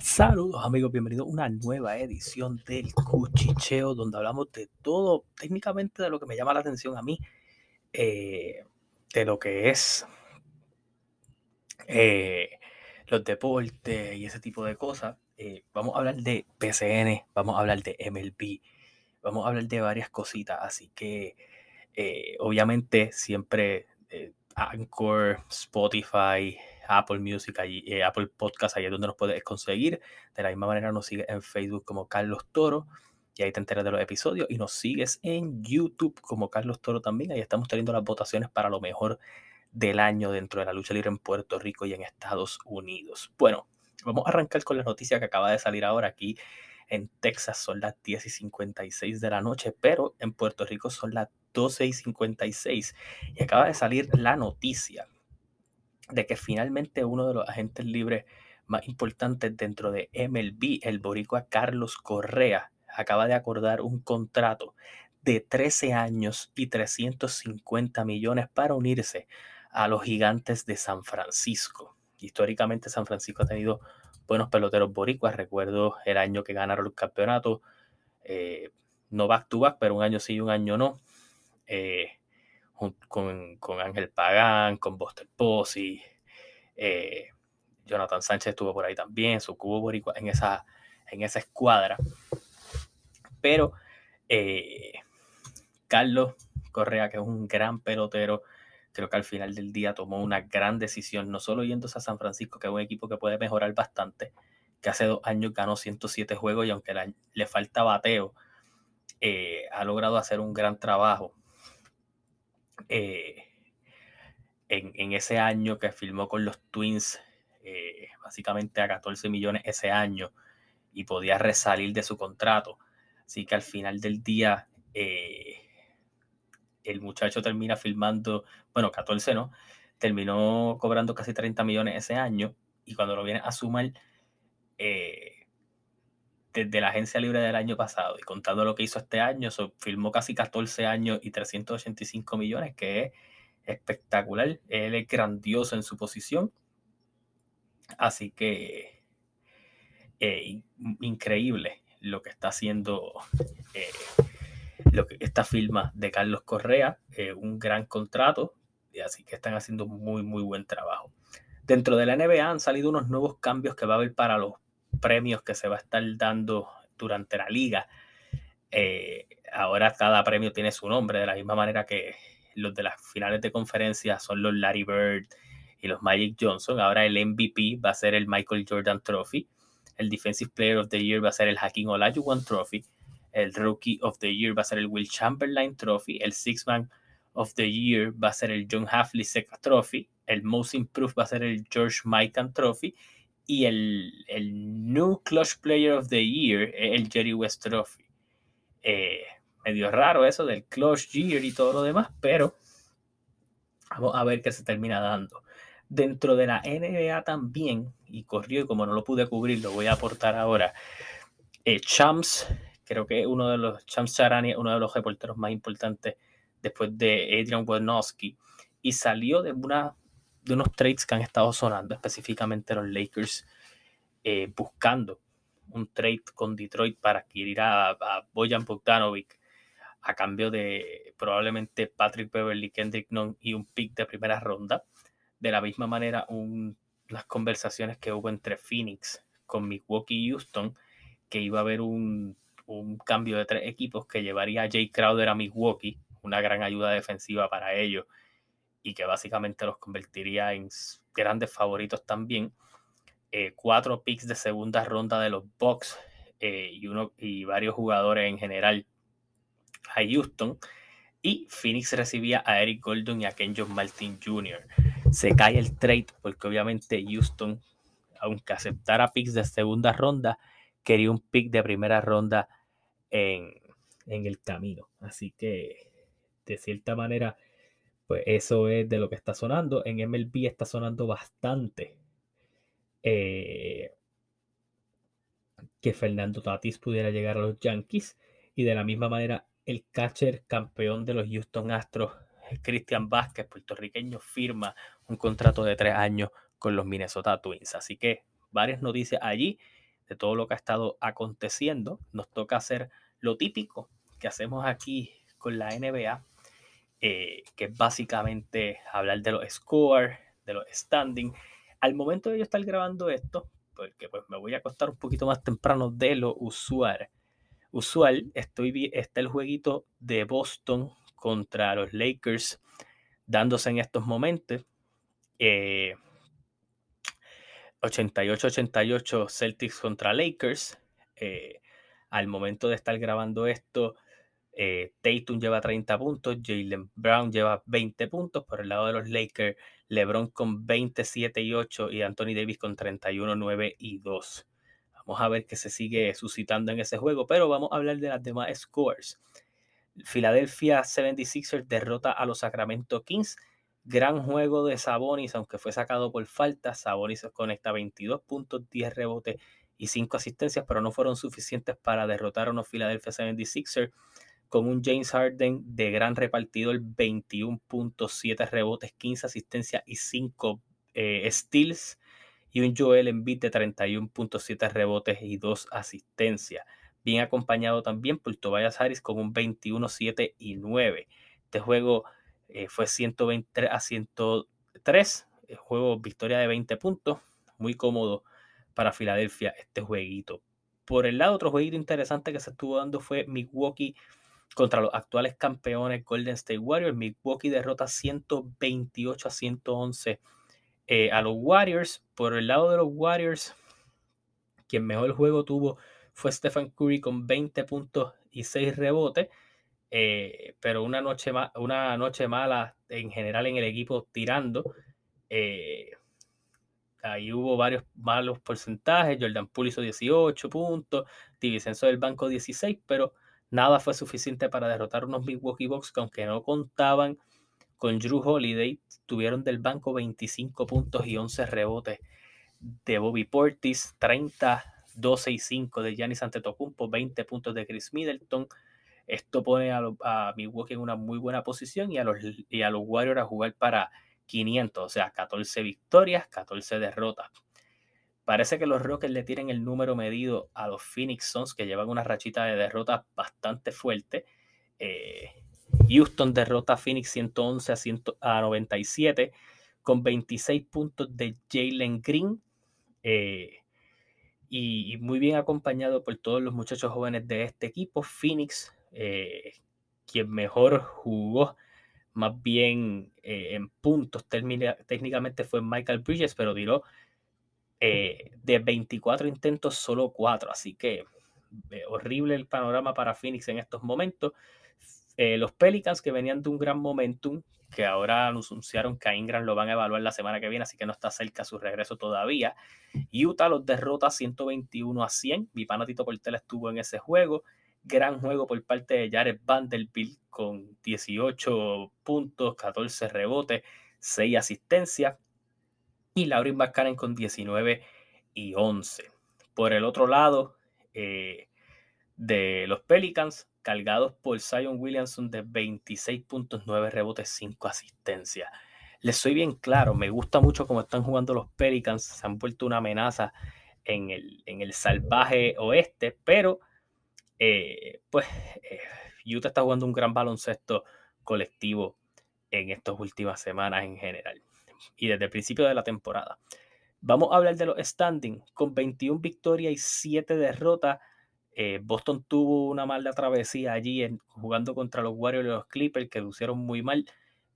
Saludos amigos, bienvenidos a una nueva edición del Cuchicheo donde hablamos de todo, técnicamente de lo que me llama la atención a mí, eh, de lo que es eh, los deportes y ese tipo de cosas. Eh, vamos a hablar de PCN, vamos a hablar de MLB, vamos a hablar de varias cositas, así que obviamente siempre Anchor, Spotify, Apple Music, eh, Apple Podcast, ahí es donde nos puedes conseguir. De la misma manera nos sigues en Facebook como Carlos Toro y ahí te enteras de los episodios y nos sigues en YouTube como Carlos Toro también. Ahí estamos teniendo las votaciones para lo mejor del año dentro de la lucha libre en Puerto Rico y en Estados Unidos. Bueno, vamos a arrancar con la noticia que acaba de salir ahora aquí. En Texas son las 10 y 56 de la noche, pero en Puerto Rico son las 12 y 56. Y acaba de salir la noticia de que finalmente uno de los agentes libres más importantes dentro de MLB, el boricua Carlos Correa, acaba de acordar un contrato de 13 años y 350 millones para unirse a los gigantes de San Francisco. Históricamente San Francisco ha tenido buenos peloteros boricuas. Recuerdo el año que ganaron el campeonato, eh, no back to back, pero un año sí y un año no. Eh, con, con Ángel Pagán, con Buster Posey, eh, Jonathan Sánchez estuvo por ahí también, su cubo en esa, en esa escuadra. Pero eh, Carlos Correa, que es un gran pelotero, creo que al final del día tomó una gran decisión, no solo yéndose a San Francisco, que es un equipo que puede mejorar bastante, que hace dos años ganó 107 juegos y aunque le falta bateo, eh, ha logrado hacer un gran trabajo eh, en, ese año que firmó con los Twins, eh, básicamente a 14 millones ese año, y podía resalir de su contrato. Así que al final del día, eh, el muchacho termina firmando, bueno, 14 no, terminó cobrando casi 30 millones ese año, y cuando lo viene a sumar, desde la agencia libre del año pasado y contando lo que hizo este año, firmó casi 14 años y 385 millones, que es espectacular. Él es grandioso en su posición. Así que eh, increíble lo que está haciendo eh, lo que, esta firma de Carlos Correa, eh, un gran contrato, así que están haciendo muy, muy buen trabajo. Dentro de la NBA han salido unos nuevos cambios que va a haber para los premios que se va a estar dando durante la liga. Eh, ahora cada premio tiene su nombre, de la misma manera que los de las finales de conferencia son los Larry Bird y los Magic Johnson. Ahora el MVP va a ser el Michael Jordan Trophy. El Defensive Player of the Year va a ser el Hakim Olajuwon Trophy. El Rookie of the Year va a ser el Will Chamberlain Trophy. El Six Man of the Year va a ser el John Havlicek Trophy. El Most Improved va a ser el George Mikan Trophy y el, New Clutch Player of the Year el Jerry West Trophy. Eh, medio raro eso del Clutch Year y todo lo demás, pero vamos a ver qué se termina dando. Dentro de la NBA también, y corrió y como no lo pude cubrir, lo voy a aportar ahora. Eh, Champs, creo que uno de los, Champs Charani, uno de los reporteros más importantes después de Adrian Wojnarowski, y salió de una de unos trades que han estado sonando, específicamente los Lakers eh, buscando un trade con Detroit para adquirir a, Bojan Bogdanovic a cambio de probablemente Patrick Beverly, Kendrick Nunn y un pick de primera ronda. De la misma manera, un, las conversaciones que hubo entre Phoenix con Milwaukee y Houston, que iba a haber un, un cambio de tres equipos que llevaría a Jay Crowder a Milwaukee, una gran ayuda defensiva para ellos y que básicamente los convertiría en grandes favoritos también. Eh, cuatro picks de segunda ronda de los Bucks eh, y, uno, y varios jugadores en general a Houston. Y Phoenix recibía a Eric Gordon y a Ken John Martin Jr. Se cae el trade porque obviamente Houston, aunque aceptara picks de segunda ronda, quería un pick de primera ronda en, en el camino. Así que, de cierta manera, pues eso es de lo que está sonando. En MLB está sonando bastante eh, que Fernando Tatis pudiera llegar a los Yankees. Y de la misma manera, el catcher campeón de los Houston Astros, Cristian Vázquez, puertorriqueño, firma un contrato de tres años con los Minnesota Twins. Así que varias noticias allí. de todo lo que ha estado aconteciendo, nos toca hacer lo típico que hacemos aquí con la NBA, eh, que es básicamente hablar de los scores, de los standings. Al momento de yo estar grabando esto, porque pues me voy a acostar un poquito más temprano de lo usual, usual estoy, está el jueguito de Boston contra los Lakers dándose en estos momentos. 88-88 eh, Celtics contra Lakers. Eh, al momento de estar grabando esto, eh, Tatum lleva 30 puntos, Jalen Brown lleva 20 puntos. Por el lado de los Lakers, LeBron con 27 y 8 y Anthony Davis con 31, 9 y 2. Vamos a ver qué se sigue suscitando en ese juego, pero vamos a hablar de las demás scores. Philadelphia 76ers derrota a los Sacramento Kings. Gran juego de Sabonis, aunque fue sacado por falta. Sabonis conecta 22 puntos, 10 rebotes y 5 asistencias, pero no fueron suficientes para derrotar a unos Philadelphia 76ers con un James Harden de gran repartidor, 21.7 rebotes, 15 asistencias y 5 eh, steals. Y un Joel Embiid de 31.7 rebotes y 2 asistencias. Bien acompañado también por Tobias Harris con un 21, 7 y 9. Este juego eh, fue 123 a 103. El juego victoria de 20 puntos. Muy cómodo para Filadelfia este jueguito. Por el lado, otro jueguito interesante que se estuvo dando fue Milwaukee contra los actuales campeones Golden State Warriors. Milwaukee derrota 128 a 111 eh, a los Warriors. Por el lado de los Warriors, quien mejor juego tuvo fue Stephen Curry con 20 puntos y 6 rebotes. Eh, pero una noche, una noche mala en general en el equipo tirando. Eh, ahí hubo varios malos porcentajes. Jordan Poole hizo 18 puntos, Divisenso del banco 16, pero nada fue suficiente para derrotar unos Milwaukee Bucks que aunque no contaban con Drew Holiday, tuvieron del banco 25 puntos y 11 rebotes de Bobby Portis, 30 12 y 5 de Giannis Antetokounmpo, 20 puntos de Chris Middleton. Esto pone a, Milwaukee en una muy buena posición y a, los, y a los Warriors a jugar para 500, o sea, 14 victorias, 14 derrotas. Parece que los Rockets le tienen el número medido a los Phoenix Suns, que llevan una rachita de derrotas bastante fuerte. Eh, Houston derrota a Phoenix 111 a, a 97 con 26 puntos de Jalen Green. Eh, y, muy bien acompañado por todos los muchachos jóvenes de este equipo. Phoenix, eh, quien mejor jugó, más bien en puntos técnicamente fue Michael Bridges, pero tiró eh, de 24 intentos solo 4, así que horrible el panorama para Phoenix en estos momentos. los Pelicans que venían de un gran momentum, que ahora anunciaron que a Ingram lo van a evaluar la semana que viene, así que no está cerca su regreso todavía. Utah los derrota 121 a 100. Mi panatito Portela estuvo en ese juego. Gran juego por parte de Jared Vanderbilt con 18 puntos, 14 rebotes, 6 asistencias. Y Laurin Bascanen con 19 y 11. Por el otro lado, eh, de los Pelicans, cargados por Zion Williamson de 26.9 rebotes, 5 asistencias. Les soy bien claro, me gusta mucho cómo están jugando los Pelicans, se han vuelto una amenaza en el, en el salvaje oeste, pero eh, pues eh, Utah está jugando un gran baloncesto colectivo en estas últimas semanas en general y desde el principio de la temporada. Vamos a hablar de los standings. Con 21 victorias y 7 derrotas, eh, Boston tuvo una mala travesía allí en, jugando contra los Warriors y los Clippers que lucieron muy mal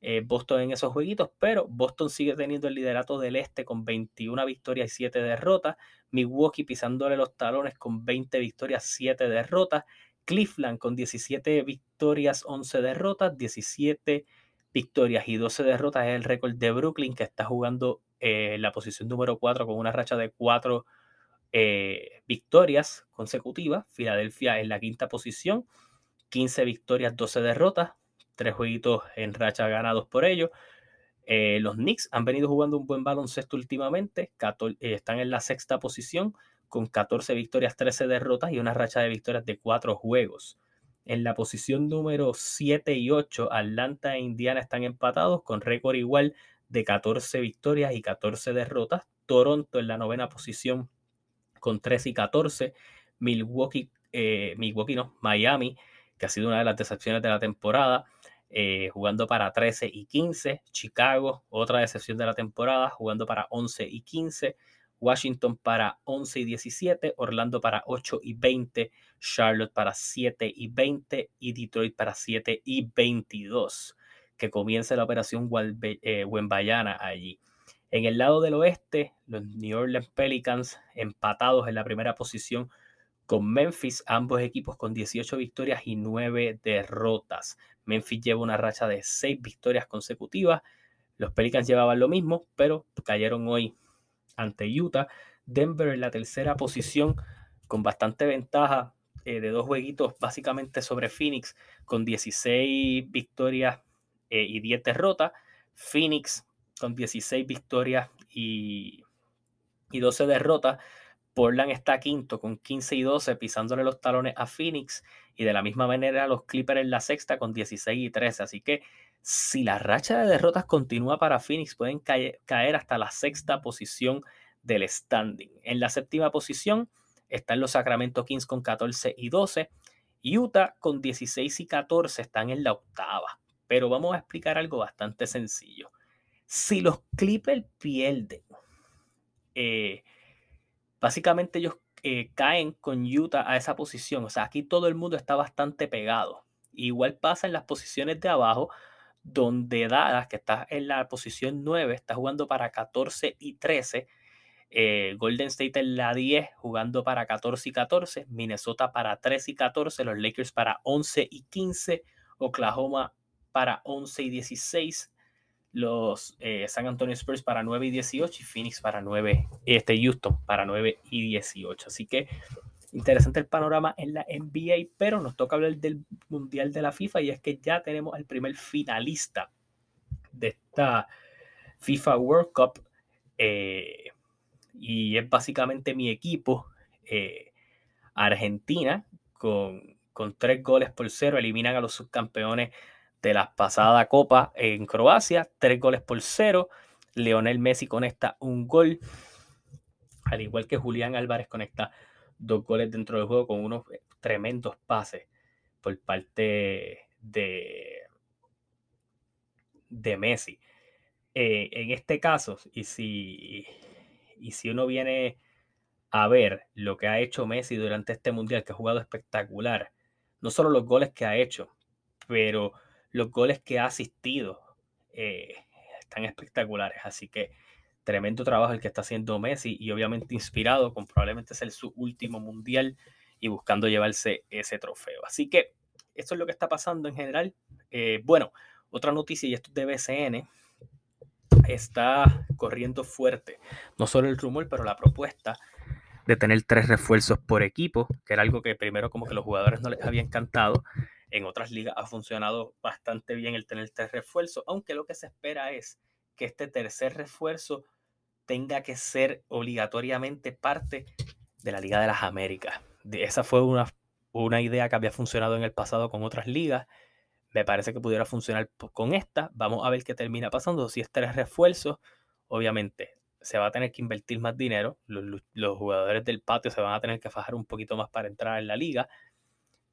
eh, Boston en esos jueguitos, pero Boston sigue teniendo el liderato del este con 21 victorias y 7 derrotas, Milwaukee pisándole los talones con 20 victorias, 7 derrotas, Cleveland con 17 victorias, 11 derrotas, 17 victorias y 12 derrotas es el récord de Brooklyn que está jugando eh, la posición número 4 con una racha de 4 eh, victorias consecutivas. Filadelfia en la quinta posición, 15 victorias, 12 derrotas, tres jueguitos en racha ganados por ellos. Eh, los Knicks han venido jugando un buen baloncesto últimamente, eh, están en la sexta posición con 14 victorias, 13 derrotas y una racha de victorias de 4 juegos. En la posición número 7 y 8, Atlanta e Indiana están empatados con récord igual de 14 victorias y 14 derrotas. Toronto en la novena posición con 13 y 14. Milwaukee, eh, Milwaukee no, Miami, que ha sido una de las decepciones de la temporada, eh, jugando para 13 y 15. Chicago, otra decepción de la temporada, jugando para 11 y 15. Washington para 11 y 17, Orlando para 8 y 20, Charlotte para 7 y 20 y Detroit para 7 y 22. Que comience la operación eh, Wembayana allí. En el lado del oeste, los New Orleans Pelicans empatados en la primera posición con Memphis, ambos equipos con 18 victorias y 9 derrotas. Memphis lleva una racha de 6 victorias consecutivas. Los Pelicans llevaban lo mismo, pero cayeron hoy ante Utah. Denver en la tercera posición con bastante ventaja eh, de dos jueguitos básicamente sobre Phoenix con 16 victorias eh, y 10 derrotas. Phoenix con 16 victorias y, y 12 derrotas. Portland está quinto con 15 y 12 pisándole los talones a Phoenix y de la misma manera los Clippers en la sexta con 16 y 13. Así que si la racha de derrotas continúa para Phoenix pueden caer, hasta la sexta posición del standing. En la séptima posición están los Sacramento Kings con 14 y 12. Utah con 16 y 14 están en la octava. Pero vamos a explicar algo bastante sencillo. Si los Clippers pierden, eh, básicamente ellos eh, caen con Utah a esa posición. O sea, aquí todo el mundo está bastante pegado. Igual pasa en las posiciones de abajo, donde Dallas, que está en la posición 9, está jugando para 14 y 13. Eh, Golden State en la 10 jugando para 14 y 14, Minnesota para 13 y 14, los Lakers para 11 y 15, Oklahoma para 11 y 16, los eh, San Antonio Spurs para 9 y 18 y Phoenix para 9, este Houston para 9 y 18. Así que interesante el panorama en la NBA, pero nos toca hablar del Mundial de la FIFA y es que ya tenemos el primer finalista de esta FIFA World Cup eh, y es básicamente mi equipo, eh, Argentina, con, con tres goles por cero, eliminan a los subcampeones de la pasada Copa en Croacia, tres goles por cero. Leonel Messi conecta un gol, al igual que Julián Álvarez conecta dos goles dentro del juego con unos tremendos pases por parte de, de Messi. Eh, en este caso, y si, y si uno viene a ver lo que ha hecho Messi durante este mundial, que ha jugado espectacular, no solo los goles que ha hecho, pero los goles que ha asistido eh, están espectaculares. Así que tremendo trabajo el que está haciendo Messi y obviamente inspirado con probablemente ser su último mundial y buscando llevarse ese trofeo. Así que esto es lo que está pasando en general. Eh, bueno, otra noticia y esto es de BCN. Está corriendo fuerte, no solo el rumor, pero la propuesta de tener tres refuerzos por equipo, que era algo que primero como que los jugadores no les había encantado en otras ligas ha funcionado bastante bien el tener tres refuerzos, aunque lo que se espera es que este tercer refuerzo tenga que ser obligatoriamente parte de la Liga de las Américas. Esa fue una, una idea que había funcionado en el pasado con otras ligas. Me parece que pudiera funcionar con esta. Vamos a ver qué termina pasando. Si es tres refuerzos, obviamente se va a tener que invertir más dinero. Los, los, jugadores del patio se van a tener que fajar un poquito más para entrar en la liga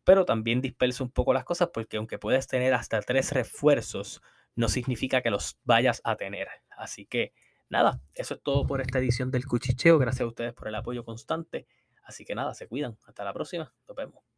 pero también dispersa un poco las cosas porque aunque puedes tener hasta tres refuerzos, no significa que los vayas a tener. Así que nada, eso es todo por esta edición del Cuchicheo. Gracias a ustedes por el apoyo constante. Así que nada, se cuidan. Hasta la próxima. Nos vemos.